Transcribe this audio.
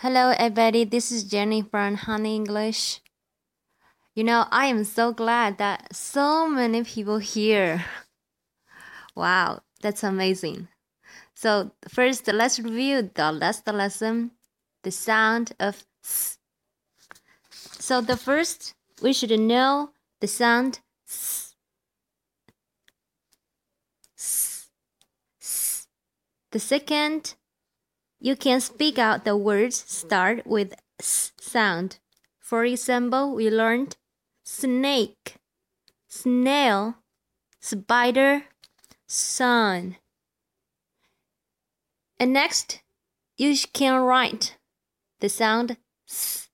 Hello, everybody. This is Jenny from Honey English. You know, I am so glad that so many people here. Wow, that's amazing. So, first, let's review the last lesson the sound of s. So, the first, we should know the sound s. The second, you can speak out the words start with s sound. For example, we learned snake, snail, spider, sun. And next, you can write the sound s